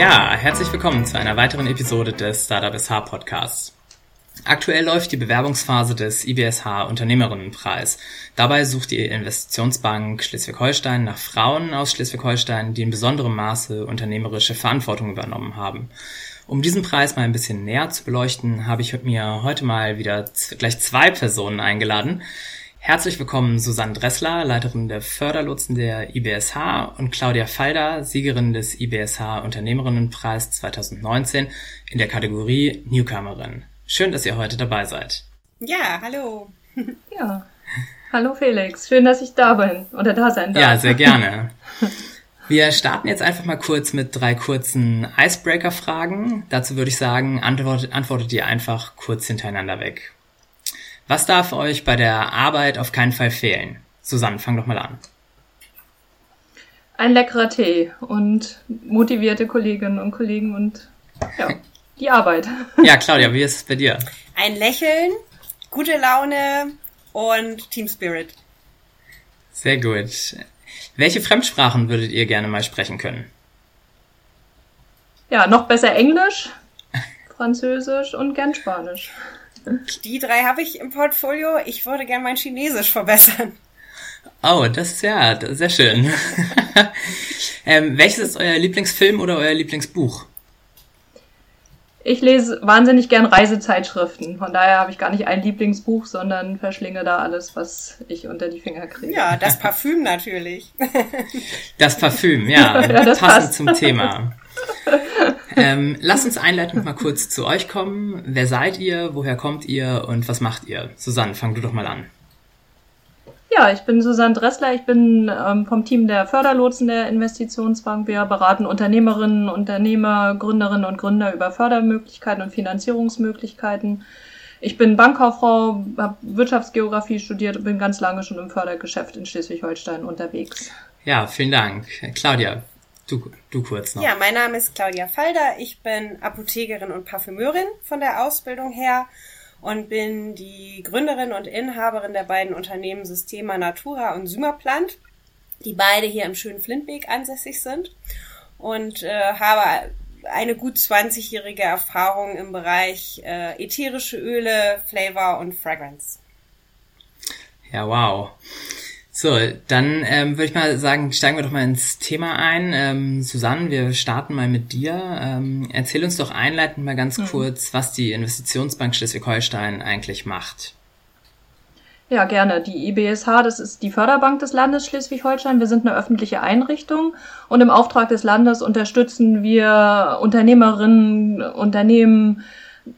Ja, herzlich willkommen zu einer weiteren Episode des Startup SH Podcasts. Aktuell läuft die Bewerbungsphase des IBSH Unternehmerinnenpreis. Dabei sucht die Investitionsbank Schleswig-Holstein nach Frauen aus Schleswig-Holstein, die in besonderem Maße unternehmerische Verantwortung übernommen haben. Um diesen Preis mal ein bisschen näher zu beleuchten, habe ich mir heute mal wieder gleich zwei Personen eingeladen. Herzlich willkommen Susanne Dressler, Leiterin der Förderlotsen der IBSH und Claudia Falder, Siegerin des IBSH Unternehmerinnenpreis 2019 in der Kategorie Newcomerin. Schön, dass ihr heute dabei seid. Ja, hallo. Ja. Hallo Felix, schön, dass ich da bin oder da sein darf. Ja, sehr gerne. Wir starten jetzt einfach mal kurz mit drei kurzen Icebreaker-Fragen. Dazu würde ich sagen, antwortet, antwortet ihr einfach kurz hintereinander weg. Was darf euch bei der Arbeit auf keinen Fall fehlen? Susanne, fang doch mal an. Ein leckerer Tee und motivierte Kolleginnen und Kollegen und ja, die Arbeit. Ja, Claudia, wie ist es bei dir? Ein Lächeln, gute Laune und Team Spirit. Sehr gut. Welche Fremdsprachen würdet ihr gerne mal sprechen können? Ja, noch besser Englisch, Französisch und gern Spanisch. Die drei habe ich im Portfolio. Ich würde gerne mein Chinesisch verbessern. Oh, das ist ja sehr schön. ähm, welches ist euer Lieblingsfilm oder euer Lieblingsbuch? Ich lese wahnsinnig gern Reisezeitschriften. Von daher habe ich gar nicht ein Lieblingsbuch, sondern verschlinge da alles, was ich unter die Finger kriege. Ja, das Parfüm natürlich. Das Parfüm, ja, ja das passend passt. zum Thema. ähm, lasst uns einleitend mal kurz zu euch kommen. Wer seid ihr? Woher kommt ihr? Und was macht ihr? Susanne, fang du doch mal an. Ja, ich bin Susanne Dressler. Ich bin ähm, vom Team der Förderlotsen der Investitionsbank. Wir beraten Unternehmerinnen, Unternehmer, Gründerinnen und Gründer über Fördermöglichkeiten und Finanzierungsmöglichkeiten. Ich bin Bankkauffrau, habe Wirtschaftsgeografie studiert und bin ganz lange schon im Fördergeschäft in Schleswig-Holstein unterwegs. Ja, vielen Dank. Claudia, Du, du kurz noch. Ja, mein Name ist Claudia Falder. Ich bin Apothekerin und Parfümeurin von der Ausbildung her und bin die Gründerin und Inhaberin der beiden Unternehmen Systema Natura und Symaplant, die beide hier im schönen Flintweg ansässig sind und äh, habe eine gut 20-jährige Erfahrung im Bereich äh, ätherische Öle, Flavor und Fragrance. Ja, wow. So, dann ähm, würde ich mal sagen, steigen wir doch mal ins Thema ein. Ähm, Susanne, wir starten mal mit dir. Ähm, erzähl uns doch einleitend mal ganz mhm. kurz, was die Investitionsbank Schleswig-Holstein eigentlich macht. Ja, gerne. Die IBSH, das ist die Förderbank des Landes Schleswig-Holstein. Wir sind eine öffentliche Einrichtung und im Auftrag des Landes unterstützen wir Unternehmerinnen, Unternehmen,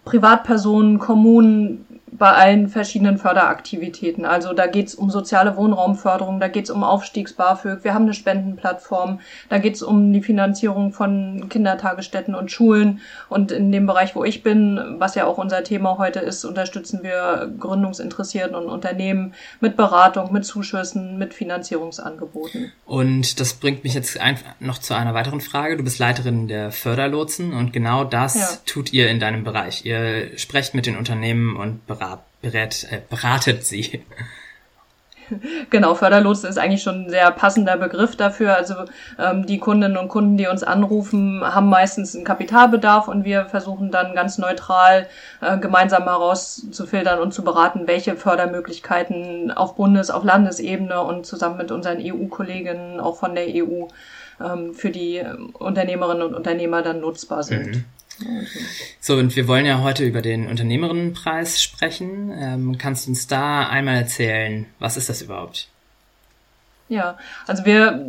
Privatpersonen, Kommunen bei allen verschiedenen Förderaktivitäten. Also da geht's um soziale Wohnraumförderung, da geht's um Aufstiegs-BAföG, wir haben eine Spendenplattform, da geht's um die Finanzierung von Kindertagesstätten und Schulen. Und in dem Bereich, wo ich bin, was ja auch unser Thema heute ist, unterstützen wir Gründungsinteressierten und Unternehmen mit Beratung, mit Zuschüssen, mit Finanzierungsangeboten. Und das bringt mich jetzt noch zu einer weiteren Frage. Du bist Leiterin der Förderlotsen und genau das ja. tut ihr in deinem Bereich. Ihr sprecht mit den Unternehmen und beratet berat, äh, beratet sie. Genau, Förderlotsen ist eigentlich schon ein sehr passender Begriff dafür. Also ähm, die Kundinnen und Kunden, die uns anrufen, haben meistens einen Kapitalbedarf und wir versuchen dann ganz neutral äh, gemeinsam herauszufiltern und zu beraten, welche Fördermöglichkeiten auf Bundes-, auf Landesebene und zusammen mit unseren EU-Kolleginnen auch von der EU ähm, für die Unternehmerinnen und Unternehmer dann nutzbar sind. Mhm. So, und wir wollen ja heute über den Unternehmerinnenpreis sprechen. Ähm, kannst du uns da einmal erzählen, was ist das überhaupt? Ja, also wir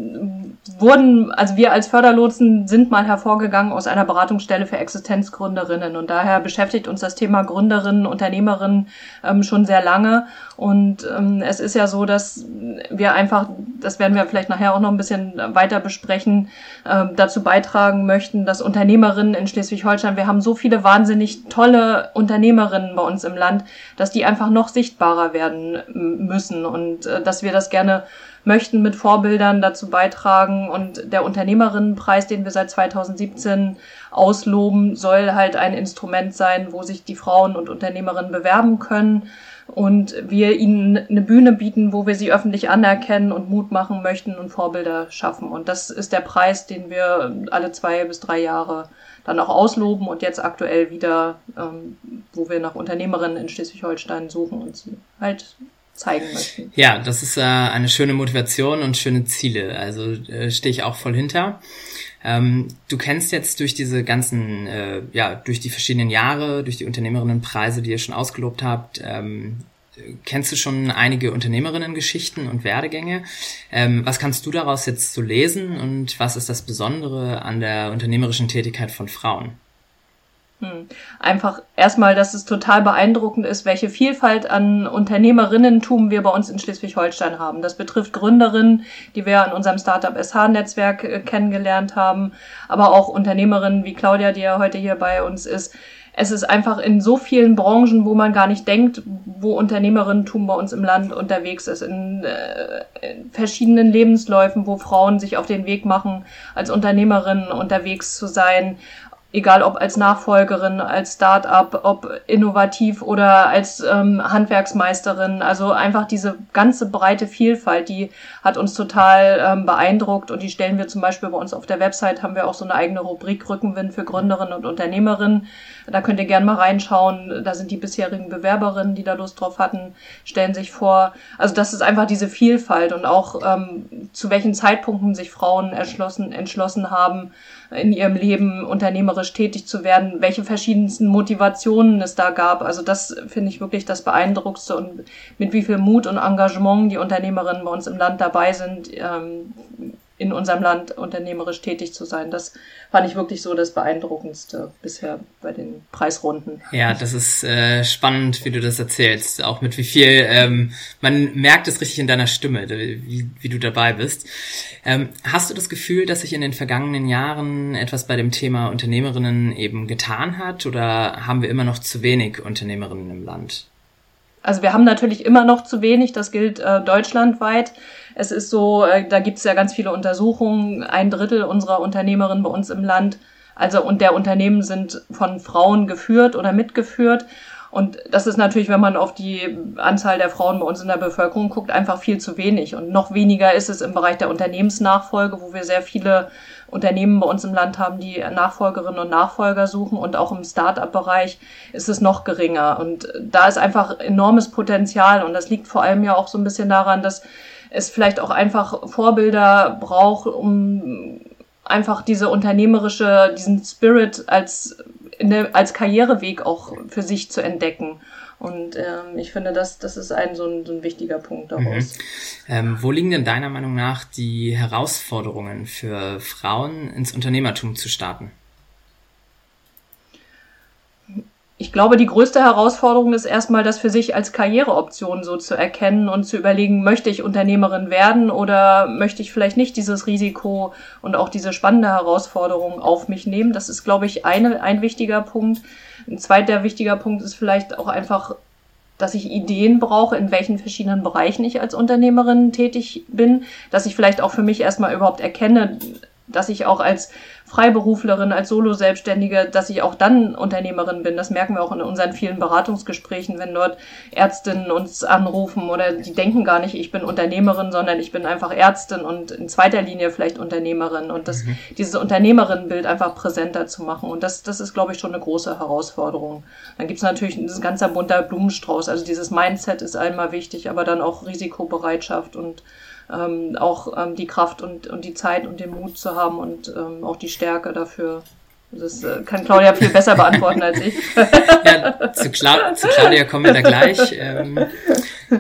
wurden, also wir als Förderlotsen sind mal hervorgegangen aus einer Beratungsstelle für Existenzgründerinnen. Und daher beschäftigt uns das Thema Gründerinnen, Unternehmerinnen ähm, schon sehr lange. Und ähm, es ist ja so, dass wir einfach, das werden wir vielleicht nachher auch noch ein bisschen weiter besprechen, äh, dazu beitragen möchten, dass Unternehmerinnen in Schleswig-Holstein, wir haben so viele wahnsinnig tolle Unternehmerinnen bei uns im Land, dass die einfach noch sichtbarer werden müssen. Und äh, dass wir das gerne möchten mit Vorbildern dazu beitragen. Und der Unternehmerinnenpreis, den wir seit 2017 ausloben, soll halt ein Instrument sein, wo sich die Frauen und Unternehmerinnen bewerben können und wir ihnen eine Bühne bieten, wo wir sie öffentlich anerkennen und Mut machen möchten und Vorbilder schaffen. Und das ist der Preis, den wir alle zwei bis drei Jahre dann auch ausloben und jetzt aktuell wieder, ähm, wo wir nach Unternehmerinnen in Schleswig-Holstein suchen und sie halt zeigen möchten. Ja, das ist äh, eine schöne Motivation und schöne Ziele. Also äh, stehe ich auch voll hinter. Ähm, du kennst jetzt durch diese ganzen, äh, ja, durch die verschiedenen Jahre, durch die Unternehmerinnenpreise, die ihr schon ausgelobt habt, ähm, kennst du schon einige Unternehmerinnen-Geschichten und Werdegänge. Ähm, was kannst du daraus jetzt so lesen und was ist das Besondere an der unternehmerischen Tätigkeit von Frauen? Hm. Einfach erstmal, dass es total beeindruckend ist, welche Vielfalt an Unternehmerinnentum wir bei uns in Schleswig-Holstein haben. Das betrifft Gründerinnen, die wir in unserem Startup SH-Netzwerk äh, kennengelernt haben, aber auch Unternehmerinnen wie Claudia, die ja heute hier bei uns ist. Es ist einfach in so vielen Branchen, wo man gar nicht denkt, wo Unternehmerinnentum bei uns im Land unterwegs ist, in, äh, in verschiedenen Lebensläufen, wo Frauen sich auf den Weg machen, als Unternehmerinnen unterwegs zu sein egal ob als Nachfolgerin, als Start-up, ob innovativ oder als ähm, Handwerksmeisterin. Also einfach diese ganze breite Vielfalt, die hat uns total ähm, beeindruckt und die stellen wir zum Beispiel bei uns auf der Website, haben wir auch so eine eigene Rubrik Rückenwind für Gründerinnen und Unternehmerinnen. Da könnt ihr gerne mal reinschauen. Da sind die bisherigen Bewerberinnen, die da Lust drauf hatten, stellen sich vor. Also das ist einfach diese Vielfalt und auch ähm, zu welchen Zeitpunkten sich Frauen entschlossen, entschlossen haben, in ihrem Leben unternehmerisch tätig zu werden, welche verschiedensten Motivationen es da gab. Also das finde ich wirklich das Beeindruckendste und mit wie viel Mut und Engagement die Unternehmerinnen bei uns im Land dabei sind, ähm, in unserem Land unternehmerisch tätig zu sein. Das fand ich wirklich so das Beeindruckendste bisher bei den Preisrunden. Ja, das ist äh, spannend, wie du das erzählst. Auch mit wie viel, ähm, man merkt es richtig in deiner Stimme, wie, wie du dabei bist. Ähm, hast du das Gefühl, dass sich in den vergangenen Jahren etwas bei dem Thema Unternehmerinnen eben getan hat oder haben wir immer noch zu wenig Unternehmerinnen im Land? Also wir haben natürlich immer noch zu wenig, das gilt äh, deutschlandweit. Es ist so, äh, da gibt es ja ganz viele Untersuchungen, ein Drittel unserer Unternehmerinnen bei uns im Land, also und der Unternehmen sind von Frauen geführt oder mitgeführt. Und das ist natürlich, wenn man auf die Anzahl der Frauen bei uns in der Bevölkerung guckt, einfach viel zu wenig. Und noch weniger ist es im Bereich der Unternehmensnachfolge, wo wir sehr viele Unternehmen bei uns im Land haben, die Nachfolgerinnen und Nachfolger suchen. Und auch im Start-up-Bereich ist es noch geringer. Und da ist einfach enormes Potenzial. Und das liegt vor allem ja auch so ein bisschen daran, dass es vielleicht auch einfach Vorbilder braucht, um einfach diese unternehmerische, diesen Spirit als als Karriereweg auch für sich zu entdecken. Und ähm, ich finde, das, das ist ein so, ein so ein wichtiger Punkt daraus. Mhm. Ähm, wo liegen denn deiner Meinung nach die Herausforderungen für Frauen, ins Unternehmertum zu starten? Ich glaube, die größte Herausforderung ist erstmal, das für sich als Karriereoption so zu erkennen und zu überlegen, möchte ich Unternehmerin werden oder möchte ich vielleicht nicht dieses Risiko und auch diese spannende Herausforderung auf mich nehmen. Das ist, glaube ich, eine, ein wichtiger Punkt. Ein zweiter wichtiger Punkt ist vielleicht auch einfach, dass ich Ideen brauche, in welchen verschiedenen Bereichen ich als Unternehmerin tätig bin, dass ich vielleicht auch für mich erstmal überhaupt erkenne, dass ich auch als Freiberuflerin, als Solo-Selbstständige, dass ich auch dann Unternehmerin bin. Das merken wir auch in unseren vielen Beratungsgesprächen, wenn dort Ärztinnen uns anrufen oder die denken gar nicht, ich bin Unternehmerin, sondern ich bin einfach Ärztin und in zweiter Linie vielleicht Unternehmerin und das, mhm. dieses Unternehmerinnenbild einfach präsenter zu machen. Und das, das ist, glaube ich, schon eine große Herausforderung. Dann gibt es natürlich ein ganzer bunter Blumenstrauß. Also dieses Mindset ist einmal wichtig, aber dann auch Risikobereitschaft und ähm, auch ähm, die Kraft und, und die Zeit und den Mut zu haben und ähm, auch die Stärke dafür. Das äh, kann Claudia viel besser beantworten als ich. ja, zu, Cla zu Claudia kommen wir da gleich. Ähm,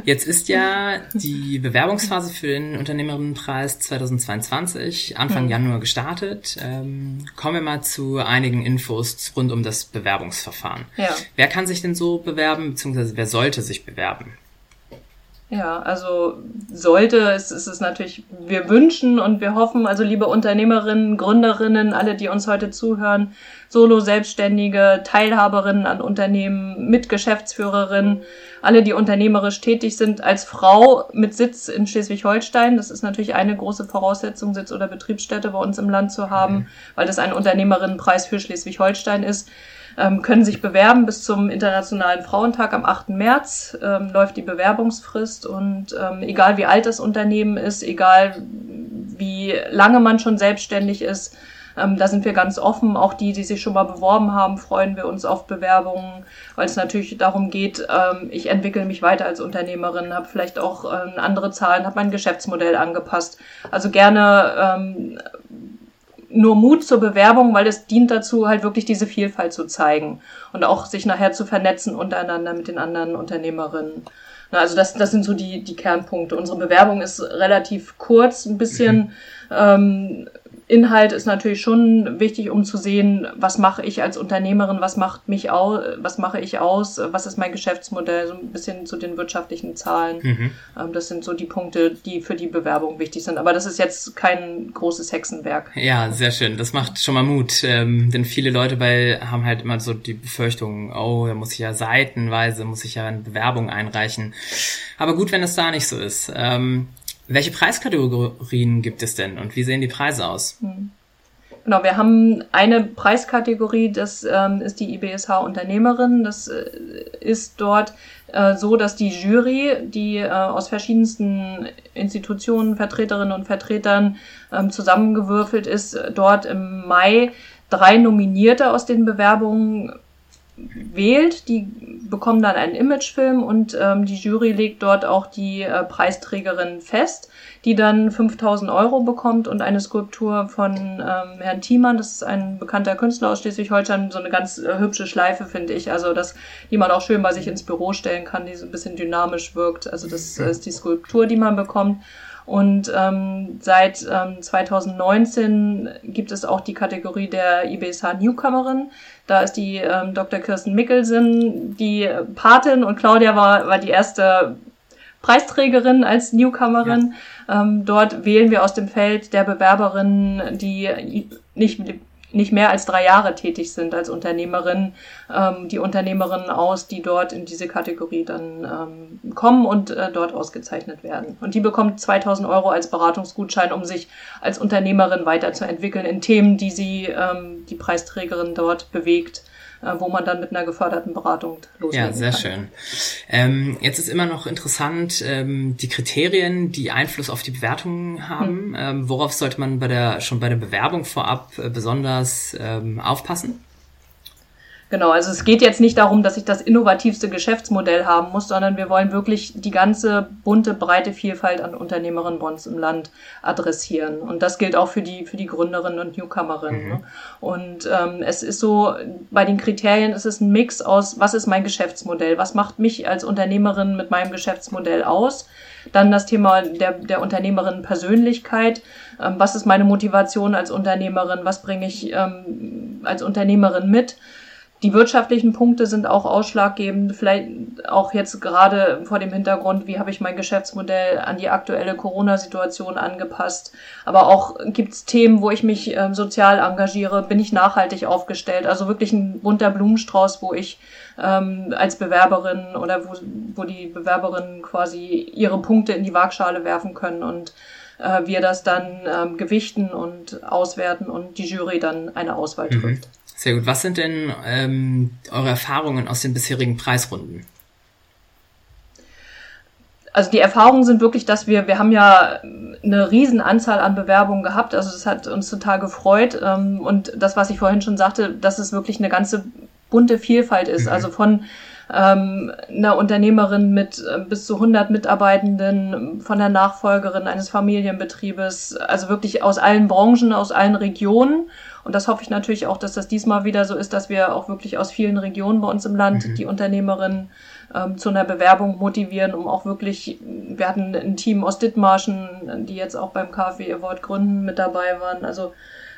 jetzt ist ja die Bewerbungsphase für den Unternehmerinnenpreis 2022 Anfang hm. Januar gestartet. Ähm, kommen wir mal zu einigen Infos rund um das Bewerbungsverfahren. Ja. Wer kann sich denn so bewerben, beziehungsweise wer sollte sich bewerben? Ja, also sollte, es ist es natürlich, wir wünschen und wir hoffen, also liebe Unternehmerinnen, Gründerinnen, alle, die uns heute zuhören, Solo-Selbstständige, Teilhaberinnen an Unternehmen, Mitgeschäftsführerinnen, alle, die unternehmerisch tätig sind, als Frau mit Sitz in Schleswig-Holstein. Das ist natürlich eine große Voraussetzung, Sitz oder Betriebsstätte bei uns im Land zu haben, mhm. weil das ein Unternehmerinnenpreis für Schleswig-Holstein ist ähm, können sich bewerben bis zum Internationalen Frauentag am 8. März. Ähm, läuft die Bewerbungsfrist und ähm, egal wie alt das Unternehmen ist, egal wie lange man schon selbstständig ist, ähm, da sind wir ganz offen. Auch die, die sich schon mal beworben haben, freuen wir uns auf Bewerbungen, weil es natürlich darum geht, ähm, ich entwickle mich weiter als Unternehmerin, habe vielleicht auch ähm, andere Zahlen, habe mein Geschäftsmodell angepasst. Also gerne ähm, nur Mut zur Bewerbung, weil es dient dazu, halt wirklich diese Vielfalt zu zeigen und auch sich nachher zu vernetzen untereinander mit den anderen Unternehmerinnen. Also das, das sind so die, die Kernpunkte. Unsere Bewerbung ist relativ kurz, ein bisschen mhm. ähm, Inhalt ist natürlich schon wichtig, um zu sehen, was mache ich als Unternehmerin, was macht mich aus, was mache ich aus, was ist mein Geschäftsmodell, so ein bisschen zu den wirtschaftlichen Zahlen. Mhm. Ähm, das sind so die Punkte, die für die Bewerbung wichtig sind. Aber das ist jetzt kein großes Hexenwerk. Ja, sehr schön. Das macht schon mal Mut, ähm, denn viele Leute bei haben halt immer so die Befürchtung, oh, da muss ich ja seitenweise, muss ich ja eine Bewerbung einreichen. Aber gut, wenn es da nicht so ist. Ähm, welche Preiskategorien gibt es denn und wie sehen die Preise aus? Hm. Genau, wir haben eine Preiskategorie, das ähm, ist die IBSH Unternehmerin. Das äh, ist dort äh, so, dass die Jury, die äh, aus verschiedensten Institutionen, Vertreterinnen und Vertretern ähm, zusammengewürfelt ist, dort im Mai drei Nominierte aus den Bewerbungen wählt, die bekommen dann einen Imagefilm und ähm, die Jury legt dort auch die äh, Preisträgerin fest, die dann 5000 Euro bekommt und eine Skulptur von ähm, Herrn Thiemann, das ist ein bekannter Künstler aus Schleswig-Holstein, so eine ganz äh, hübsche Schleife, finde ich, also das, die man auch schön bei sich ins Büro stellen kann, die so ein bisschen dynamisch wirkt, also das äh, ist die Skulptur, die man bekommt. Und ähm, seit ähm, 2019 gibt es auch die Kategorie der IBSH Newcomerin. Da ist die ähm, Dr. Kirsten Mickelsen die Patin und Claudia war, war die erste Preisträgerin als Newcomerin. Ja. Ähm, dort wählen wir aus dem Feld der Bewerberinnen, die nicht nicht mehr als drei Jahre tätig sind als Unternehmerin, ähm, die Unternehmerinnen aus, die dort in diese Kategorie dann ähm, kommen und äh, dort ausgezeichnet werden. Und die bekommt 2000 Euro als Beratungsgutschein, um sich als Unternehmerin weiterzuentwickeln in Themen, die sie, ähm, die Preisträgerin dort bewegt wo man dann mit einer geförderten Beratung loslegen Ja, sehr kann. schön. Ähm, jetzt ist immer noch interessant, ähm, die Kriterien, die Einfluss auf die Bewertungen haben. Hm. Ähm, worauf sollte man bei der, schon bei der Bewerbung vorab äh, besonders ähm, aufpassen? Genau, also es geht jetzt nicht darum, dass ich das innovativste Geschäftsmodell haben muss, sondern wir wollen wirklich die ganze bunte, breite Vielfalt an Unternehmerinnen bei uns im Land adressieren. Und das gilt auch für die, für die Gründerinnen und Newcomerinnen. Mhm. Ne? Und ähm, es ist so, bei den Kriterien ist es ein Mix aus, was ist mein Geschäftsmodell? Was macht mich als Unternehmerin mit meinem Geschäftsmodell aus? Dann das Thema der, der Unternehmerinnen-Persönlichkeit. Ähm, was ist meine Motivation als Unternehmerin? Was bringe ich ähm, als Unternehmerin mit? Die wirtschaftlichen Punkte sind auch ausschlaggebend, vielleicht auch jetzt gerade vor dem Hintergrund, wie habe ich mein Geschäftsmodell an die aktuelle Corona-Situation angepasst. Aber auch gibt es Themen, wo ich mich äh, sozial engagiere, bin ich nachhaltig aufgestellt. Also wirklich ein bunter Blumenstrauß, wo ich ähm, als Bewerberin oder wo, wo die Bewerberinnen quasi ihre Punkte in die Waagschale werfen können und äh, wir das dann ähm, gewichten und auswerten und die Jury dann eine Auswahl mhm. Sehr gut. Was sind denn ähm, eure Erfahrungen aus den bisherigen Preisrunden? Also die Erfahrungen sind wirklich, dass wir, wir haben ja eine riesen Anzahl an Bewerbungen gehabt, also das hat uns total gefreut. Ähm, und das, was ich vorhin schon sagte, dass es wirklich eine ganze bunte Vielfalt ist, mhm. also von ähm, einer Unternehmerin mit äh, bis zu 100 Mitarbeitenden, von der Nachfolgerin eines Familienbetriebes, also wirklich aus allen Branchen, aus allen Regionen und das hoffe ich natürlich auch, dass das diesmal wieder so ist, dass wir auch wirklich aus vielen Regionen bei uns im Land mhm. die Unternehmerinnen ähm, zu einer Bewerbung motivieren, um auch wirklich, wir hatten ein Team aus Dithmarschen, die jetzt auch beim KfW Award gründen mit dabei waren. Also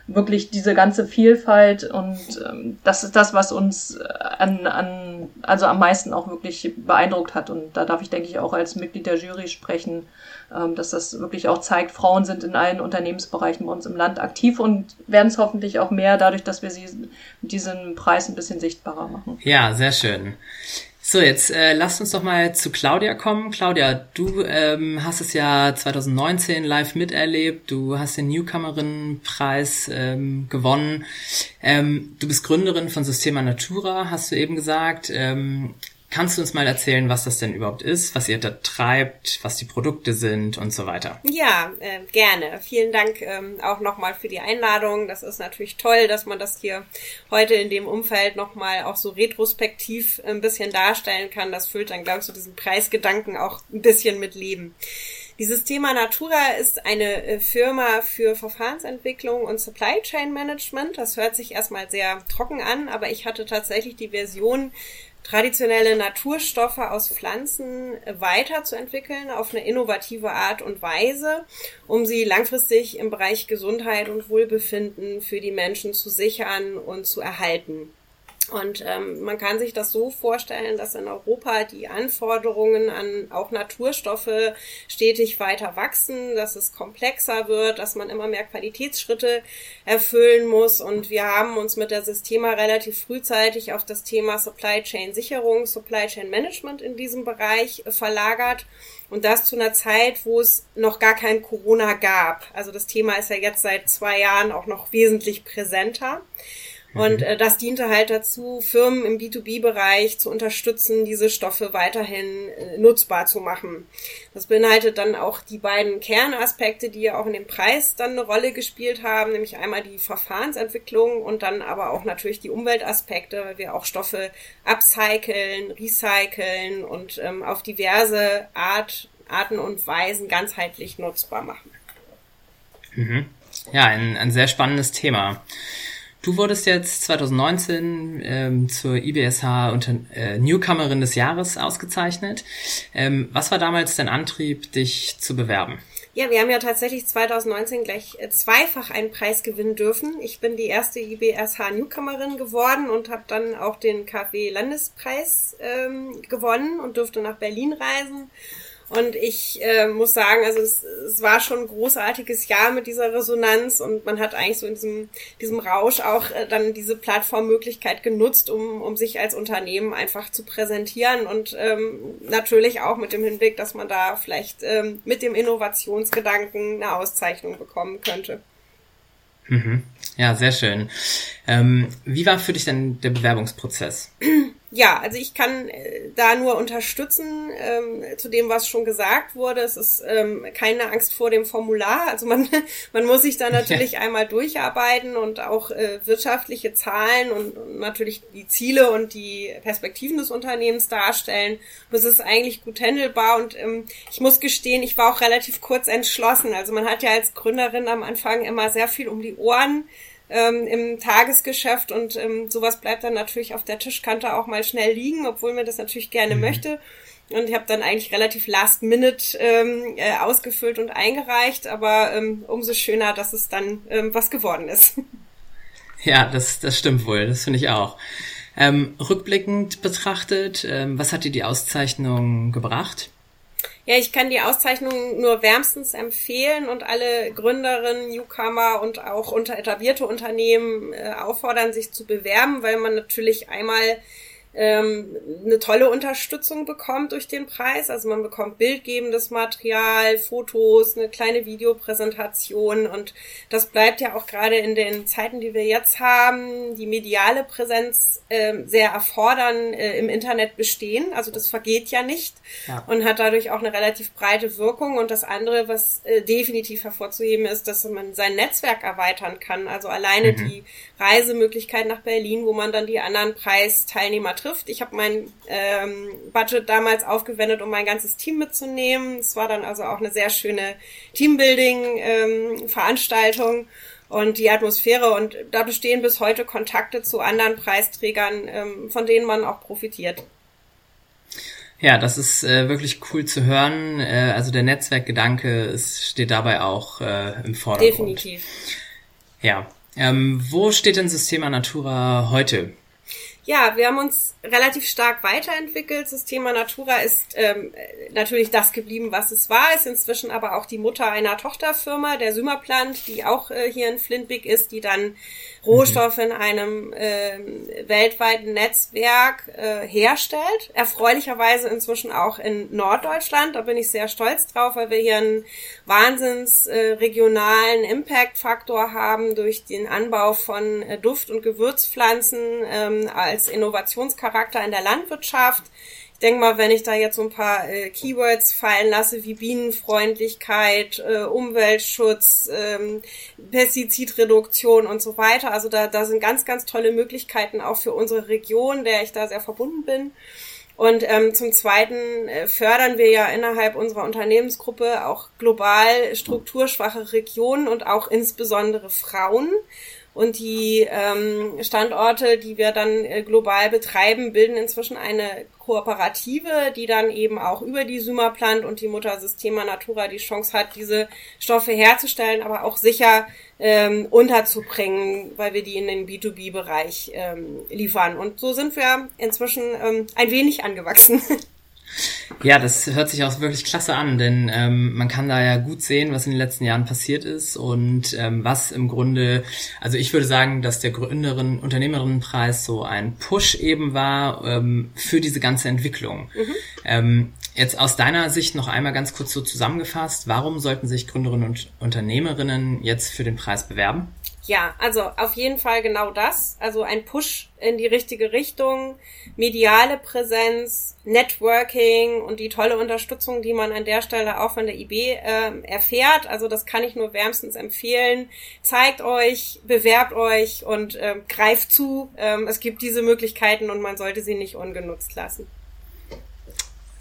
wirklich diese ganze Vielfalt und ähm, das ist das, was uns äh, an, an, also am meisten auch wirklich beeindruckt hat. Und da darf ich, denke ich, auch als Mitglied der Jury sprechen, ähm, dass das wirklich auch zeigt, Frauen sind in allen Unternehmensbereichen bei uns im Land aktiv und werden es hoffentlich auch mehr, dadurch, dass wir sie mit diesem Preis ein bisschen sichtbarer machen. Ja, sehr schön. So, jetzt äh, lasst uns doch mal zu Claudia kommen. Claudia, du ähm, hast es ja 2019 live miterlebt. Du hast den Newcomerin-Preis ähm, gewonnen. Ähm, du bist Gründerin von Systema Natura, hast du eben gesagt. Ähm, Kannst du uns mal erzählen, was das denn überhaupt ist, was ihr da treibt, was die Produkte sind und so weiter? Ja, äh, gerne. Vielen Dank ähm, auch nochmal für die Einladung. Das ist natürlich toll, dass man das hier heute in dem Umfeld nochmal auch so retrospektiv ein bisschen darstellen kann. Das füllt dann, glaube ich, so diesen Preisgedanken auch ein bisschen mit Leben. Dieses Thema Natura ist eine äh, Firma für Verfahrensentwicklung und Supply Chain Management. Das hört sich erstmal sehr trocken an, aber ich hatte tatsächlich die Version traditionelle Naturstoffe aus Pflanzen weiterzuentwickeln auf eine innovative Art und Weise, um sie langfristig im Bereich Gesundheit und Wohlbefinden für die Menschen zu sichern und zu erhalten. Und ähm, man kann sich das so vorstellen, dass in Europa die Anforderungen an auch Naturstoffe stetig weiter wachsen, dass es komplexer wird, dass man immer mehr Qualitätsschritte erfüllen muss. Und wir haben uns mit der Systema relativ frühzeitig auf das Thema Supply Chain Sicherung, Supply Chain Management in diesem Bereich verlagert. Und das zu einer Zeit, wo es noch gar kein Corona gab. Also das Thema ist ja jetzt seit zwei Jahren auch noch wesentlich präsenter. Und mhm. äh, das diente halt dazu, Firmen im B2B-Bereich zu unterstützen, diese Stoffe weiterhin äh, nutzbar zu machen. Das beinhaltet dann auch die beiden Kernaspekte, die ja auch in dem Preis dann eine Rolle gespielt haben, nämlich einmal die Verfahrensentwicklung und dann aber auch natürlich die Umweltaspekte, weil wir auch Stoffe upcyclen, recyceln und ähm, auf diverse Art, Arten und Weisen ganzheitlich nutzbar machen. Mhm. Ja, ein, ein sehr spannendes Thema. Du wurdest jetzt 2019 ähm, zur IBSH unter, äh, Newcomerin des Jahres ausgezeichnet. Ähm, was war damals dein Antrieb, dich zu bewerben? Ja, wir haben ja tatsächlich 2019 gleich äh, zweifach einen Preis gewinnen dürfen. Ich bin die erste IBSH Newcomerin geworden und habe dann auch den KfW Landespreis ähm, gewonnen und durfte nach Berlin reisen und ich äh, muss sagen, also es, es war schon ein großartiges Jahr mit dieser Resonanz und man hat eigentlich so in diesem, diesem Rausch auch äh, dann diese Plattformmöglichkeit genutzt, um, um sich als Unternehmen einfach zu präsentieren und ähm, natürlich auch mit dem Hinblick, dass man da vielleicht ähm, mit dem Innovationsgedanken eine Auszeichnung bekommen könnte. Mhm. Ja, sehr schön. Ähm, wie war für dich denn der Bewerbungsprozess? ja, also ich kann äh, da nur unterstützen ähm, zu dem, was schon gesagt wurde. Es ist ähm, keine Angst vor dem Formular. Also man, man muss sich da natürlich einmal durcharbeiten und auch äh, wirtschaftliche Zahlen und, und, natürlich die Ziele und die Perspektiven des Unternehmens darstellen. Und es ist eigentlich gut handelbar und ähm, ich muss gestehen, ich war auch relativ kurz entschlossen. Also man hat ja als Gründerin am Anfang immer sehr viel um die Ohren ähm, im Tagesgeschäft und ähm, sowas bleibt dann natürlich auf der Tischkante auch mal schnell liegen, obwohl man das natürlich gerne mhm. möchte. Und ich habe dann eigentlich relativ last minute ähm, äh, ausgefüllt und eingereicht, aber ähm, umso schöner, dass es dann ähm, was geworden ist. Ja, das, das stimmt wohl, das finde ich auch. Ähm, rückblickend betrachtet, ähm, was hat dir die Auszeichnung gebracht? Ja, ich kann die Auszeichnung nur wärmstens empfehlen und alle Gründerinnen, Newcomer und auch unter etablierte Unternehmen äh, auffordern, sich zu bewerben, weil man natürlich einmal ähm, eine tolle Unterstützung bekommt durch den Preis. Also man bekommt bildgebendes Material, Fotos, eine kleine Videopräsentation und das bleibt ja auch gerade in den Zeiten, die wir jetzt haben, die mediale Präsenz äh, sehr erfordern äh, im Internet bestehen. Also das vergeht ja nicht ja. und hat dadurch auch eine relativ breite Wirkung. Und das andere, was äh, definitiv hervorzuheben ist, dass man sein Netzwerk erweitern kann. Also alleine mhm. die Reisemöglichkeit nach Berlin, wo man dann die anderen Preisteilnehmer trifft. Ich habe mein ähm, Budget damals aufgewendet, um mein ganzes Team mitzunehmen. Es war dann also auch eine sehr schöne Teambuilding-Veranstaltung. Ähm, und die Atmosphäre und da bestehen bis heute Kontakte zu anderen Preisträgern, ähm, von denen man auch profitiert. Ja, das ist äh, wirklich cool zu hören. Äh, also der Netzwerkgedanke ist, steht dabei auch äh, im Vordergrund. Definitiv. Ja, Ähm, wo steht denn Systema Natura heute? Ja, wir haben uns relativ stark weiterentwickelt. Das Thema Natura ist ähm, natürlich das geblieben, was es war, ist inzwischen aber auch die Mutter einer Tochterfirma, der Sümmerplant, die auch äh, hier in Flintbeck ist, die dann Rohstoffe in einem äh, weltweiten Netzwerk äh, herstellt. Erfreulicherweise inzwischen auch in Norddeutschland. Da bin ich sehr stolz drauf, weil wir hier einen wahnsinns äh, regionalen Impact-Faktor haben durch den Anbau von äh, Duft- und Gewürzpflanzen ähm, als Innovationscharakter in der Landwirtschaft. Ich denke mal, wenn ich da jetzt so ein paar äh, Keywords fallen lasse, wie Bienenfreundlichkeit, äh, Umweltschutz, ähm, Pestizidreduktion und so weiter. Also da, da sind ganz, ganz tolle Möglichkeiten auch für unsere Region, der ich da sehr verbunden bin. Und ähm, zum Zweiten äh, fördern wir ja innerhalb unserer Unternehmensgruppe auch global strukturschwache Regionen und auch insbesondere Frauen. Und die ähm, Standorte, die wir dann äh, global betreiben, bilden inzwischen eine Kooperative, die dann eben auch über die Symaplant und die Mutter Systema Natura die Chance hat, diese Stoffe herzustellen, aber auch sicher ähm, unterzubringen, weil wir die in den B2B-Bereich ähm, liefern. Und so sind wir inzwischen ähm, ein wenig angewachsen. Ja, das hört sich auch wirklich klasse an, denn ähm, man kann da ja gut sehen, was in den letzten Jahren passiert ist und ähm, was im Grunde, also ich würde sagen, dass der Gründerin, Unternehmerinnenpreis so ein Push eben war ähm, für diese ganze Entwicklung. Mhm. Jetzt aus deiner Sicht noch einmal ganz kurz so zusammengefasst, warum sollten sich Gründerinnen und Unternehmerinnen jetzt für den Preis bewerben? Ja, also auf jeden Fall genau das. Also ein Push in die richtige Richtung, mediale Präsenz, Networking und die tolle Unterstützung, die man an der Stelle auch von der IB äh, erfährt. Also das kann ich nur wärmstens empfehlen. Zeigt euch, bewerbt euch und äh, greift zu. Ähm, es gibt diese Möglichkeiten und man sollte sie nicht ungenutzt lassen.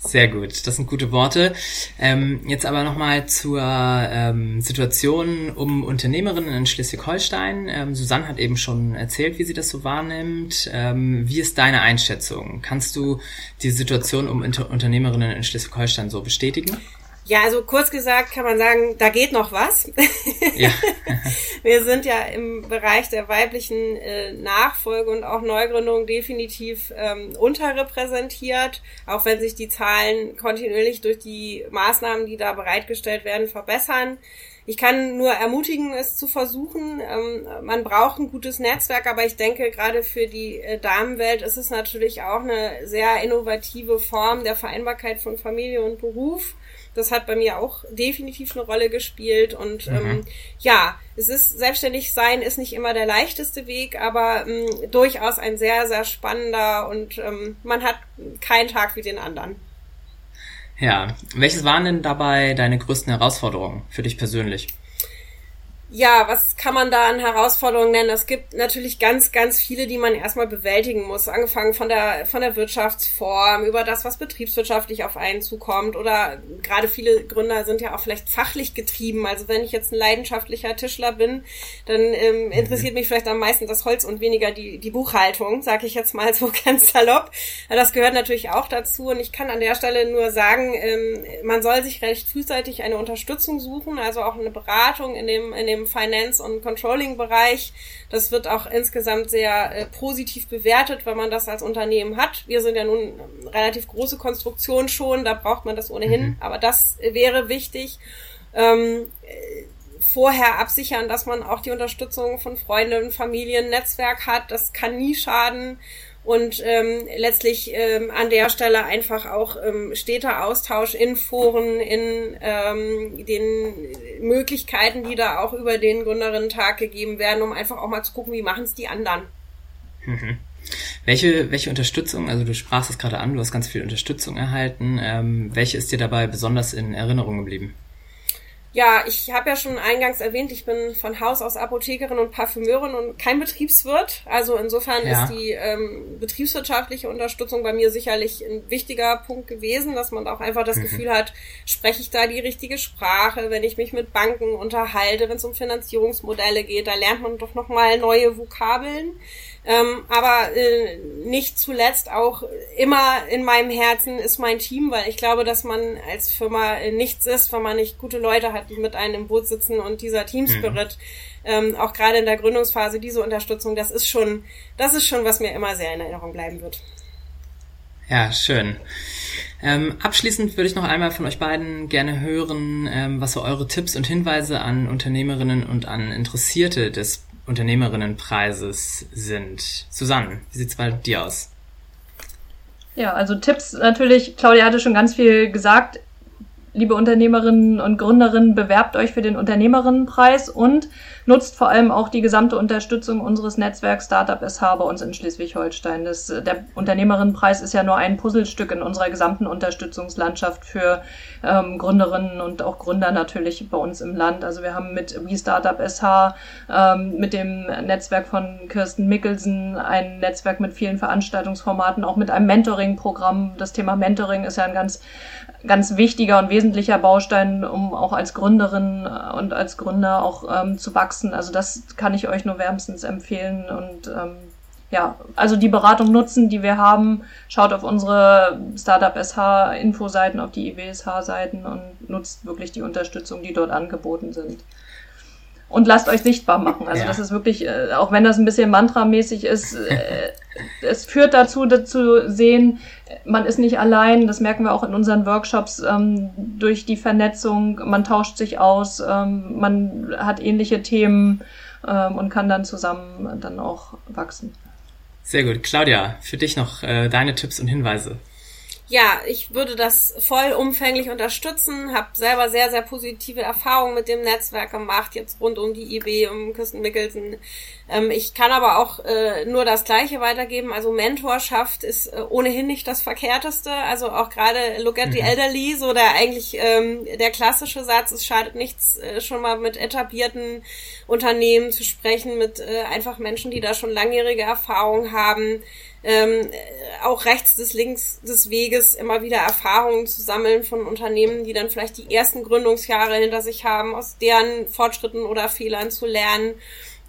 Sehr gut, das sind gute Worte. Ähm, jetzt aber nochmal zur ähm, Situation um Unternehmerinnen in Schleswig-Holstein. Ähm, Susanne hat eben schon erzählt, wie sie das so wahrnimmt. Ähm, wie ist deine Einschätzung? Kannst du die Situation um Inter Unternehmerinnen in Schleswig-Holstein so bestätigen? Ja, also kurz gesagt kann man sagen, da geht noch was. Ja. Wir sind ja im Bereich der weiblichen äh, Nachfolge und auch Neugründung definitiv ähm, unterrepräsentiert, auch wenn sich die Zahlen kontinuierlich durch die Maßnahmen, die da bereitgestellt werden, verbessern. Ich kann nur ermutigen, es zu versuchen. Ähm, man braucht ein gutes Netzwerk, aber ich denke, gerade für die äh, Damenwelt ist es natürlich auch eine sehr innovative Form der Vereinbarkeit von Familie und Beruf. Das hat bei mir auch definitiv eine Rolle gespielt. Und mhm. ähm, ja, es ist selbstständig sein ist nicht immer der leichteste Weg, aber ähm, durchaus ein sehr, sehr spannender und ähm, man hat keinen Tag wie den anderen. Ja, welches waren denn dabei deine größten Herausforderungen für dich persönlich? Ja, was kann man da an Herausforderungen nennen? Es gibt natürlich ganz, ganz viele, die man erstmal bewältigen muss. Angefangen von der, von der Wirtschaftsform, über das, was betriebswirtschaftlich auf einen zukommt. Oder gerade viele Gründer sind ja auch vielleicht fachlich getrieben. Also wenn ich jetzt ein leidenschaftlicher Tischler bin, dann ähm, mhm. interessiert mich vielleicht am meisten das Holz und weniger die, die Buchhaltung, sage ich jetzt mal so ganz salopp. Das gehört natürlich auch dazu. Und ich kann an der Stelle nur sagen, ähm, man soll sich recht frühzeitig eine Unterstützung suchen, also auch eine Beratung in dem, in dem Finance- und Controlling-Bereich. Das wird auch insgesamt sehr äh, positiv bewertet, wenn man das als Unternehmen hat. Wir sind ja nun relativ große Konstruktion schon, da braucht man das ohnehin, mhm. aber das wäre wichtig. Ähm, äh, vorher absichern, dass man auch die Unterstützung von Freunden, Familien, Netzwerk hat. Das kann nie schaden und ähm, letztlich ähm, an der Stelle einfach auch ähm, steter Austausch in Foren, in ähm, den Möglichkeiten, die da auch über den Gründerinnen-Tag gegeben werden, um einfach auch mal zu gucken, wie machen es die anderen. Mhm. Welche, welche Unterstützung, also du sprachst es gerade an, du hast ganz viel Unterstützung erhalten. Ähm, welche ist dir dabei besonders in Erinnerung geblieben? Ja, ich habe ja schon eingangs erwähnt, ich bin von Haus aus Apothekerin und Parfümeurin und kein Betriebswirt. Also insofern ja. ist die ähm, betriebswirtschaftliche Unterstützung bei mir sicherlich ein wichtiger Punkt gewesen, dass man auch einfach das mhm. Gefühl hat, spreche ich da die richtige Sprache, wenn ich mich mit Banken unterhalte, wenn es um Finanzierungsmodelle geht, da lernt man doch nochmal neue Vokabeln. Ähm, aber äh, nicht zuletzt auch immer in meinem Herzen ist mein Team, weil ich glaube, dass man als Firma äh, nichts ist, wenn man nicht gute Leute hat, die mit einem im Boot sitzen und dieser Teamspirit, mhm. ähm, auch gerade in der Gründungsphase, diese Unterstützung, das ist schon, das ist schon, was mir immer sehr in Erinnerung bleiben wird. Ja, schön. Ähm, abschließend würde ich noch einmal von euch beiden gerne hören, ähm, was so eure Tipps und Hinweise an Unternehmerinnen und an Interessierte des Unternehmerinnenpreises sind. Susanne, wie sieht's bei dir aus? Ja, also Tipps natürlich, Claudia hatte schon ganz viel gesagt. Liebe Unternehmerinnen und Gründerinnen, bewerbt euch für den Unternehmerinnenpreis und nutzt vor allem auch die gesamte Unterstützung unseres Netzwerks Startup SH bei uns in Schleswig-Holstein. Der Unternehmerinnenpreis ist ja nur ein Puzzlestück in unserer gesamten Unterstützungslandschaft für ähm, Gründerinnen und auch Gründer natürlich bei uns im Land. Also wir haben mit We Startup SH, ähm, mit dem Netzwerk von Kirsten Mickelsen ein Netzwerk mit vielen Veranstaltungsformaten, auch mit einem Mentoring-Programm. Das Thema Mentoring ist ja ein ganz ganz wichtiger und wesentlicher Baustein, um auch als Gründerin und als Gründer auch ähm, zu wachsen wachsen. Also das kann ich euch nur wärmstens empfehlen und ähm, ja, also die Beratung nutzen, die wir haben. Schaut auf unsere Startup SH Infoseiten, auf die IWSH Seiten und nutzt wirklich die Unterstützung, die dort angeboten sind. Und lasst euch sichtbar machen. Also ja. das ist wirklich, äh, auch wenn das ein bisschen mantramäßig ist, äh, es führt dazu, dazu sehen, man ist nicht allein. Das merken wir auch in unseren Workshops ähm, durch die Vernetzung. Man tauscht sich aus, ähm, man hat ähnliche Themen ähm, und kann dann zusammen dann auch wachsen. Sehr gut. Claudia, für dich noch äh, deine Tipps und Hinweise ja, ich würde das vollumfänglich unterstützen, habe selber sehr, sehr positive Erfahrungen mit dem Netzwerk gemacht, jetzt rund um die IB, um Kirsten Mickelsen. Ähm, ich kann aber auch äh, nur das Gleiche weitergeben. Also Mentorschaft ist äh, ohnehin nicht das Verkehrteste. Also auch gerade Look at the mhm. Elderly, so der eigentlich ähm, der klassische Satz, es schadet nichts, äh, schon mal mit etablierten Unternehmen zu sprechen, mit äh, einfach Menschen, die da schon langjährige Erfahrung haben ähm, auch rechts des links des Weges immer wieder Erfahrungen zu sammeln von Unternehmen, die dann vielleicht die ersten Gründungsjahre hinter sich haben, aus deren Fortschritten oder Fehlern zu lernen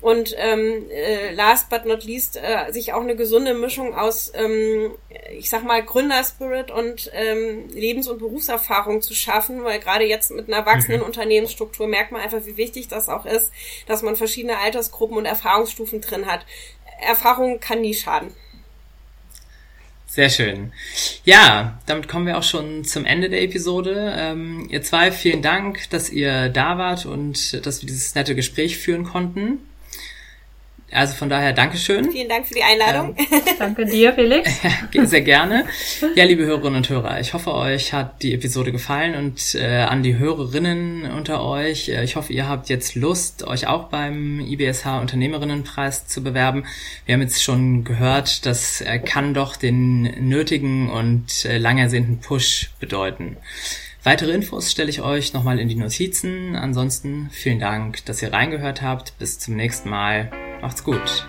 und ähm, äh, last but not least äh, sich auch eine gesunde Mischung aus, ähm, ich sag mal, Gründerspirit und ähm, Lebens- und Berufserfahrung zu schaffen, weil gerade jetzt mit einer wachsenden mhm. Unternehmensstruktur merkt man einfach, wie wichtig das auch ist, dass man verschiedene Altersgruppen und Erfahrungsstufen drin hat. Erfahrung kann nie schaden. Sehr schön. Ja, damit kommen wir auch schon zum Ende der Episode. Ähm, ihr zwei, vielen Dank, dass ihr da wart und dass wir dieses nette Gespräch führen konnten. Also von daher Dankeschön. Vielen Dank für die Einladung. Ähm, Danke dir, Felix. sehr gerne. Ja, liebe Hörerinnen und Hörer, ich hoffe, euch hat die Episode gefallen und äh, an die Hörerinnen unter euch. Äh, ich hoffe, ihr habt jetzt Lust, euch auch beim IBSH Unternehmerinnenpreis zu bewerben. Wir haben jetzt schon gehört, das äh, kann doch den nötigen und äh, lang ersehnten Push bedeuten. Weitere Infos stelle ich euch nochmal in die Notizen. Ansonsten vielen Dank, dass ihr reingehört habt. Bis zum nächsten Mal. Macht's gut.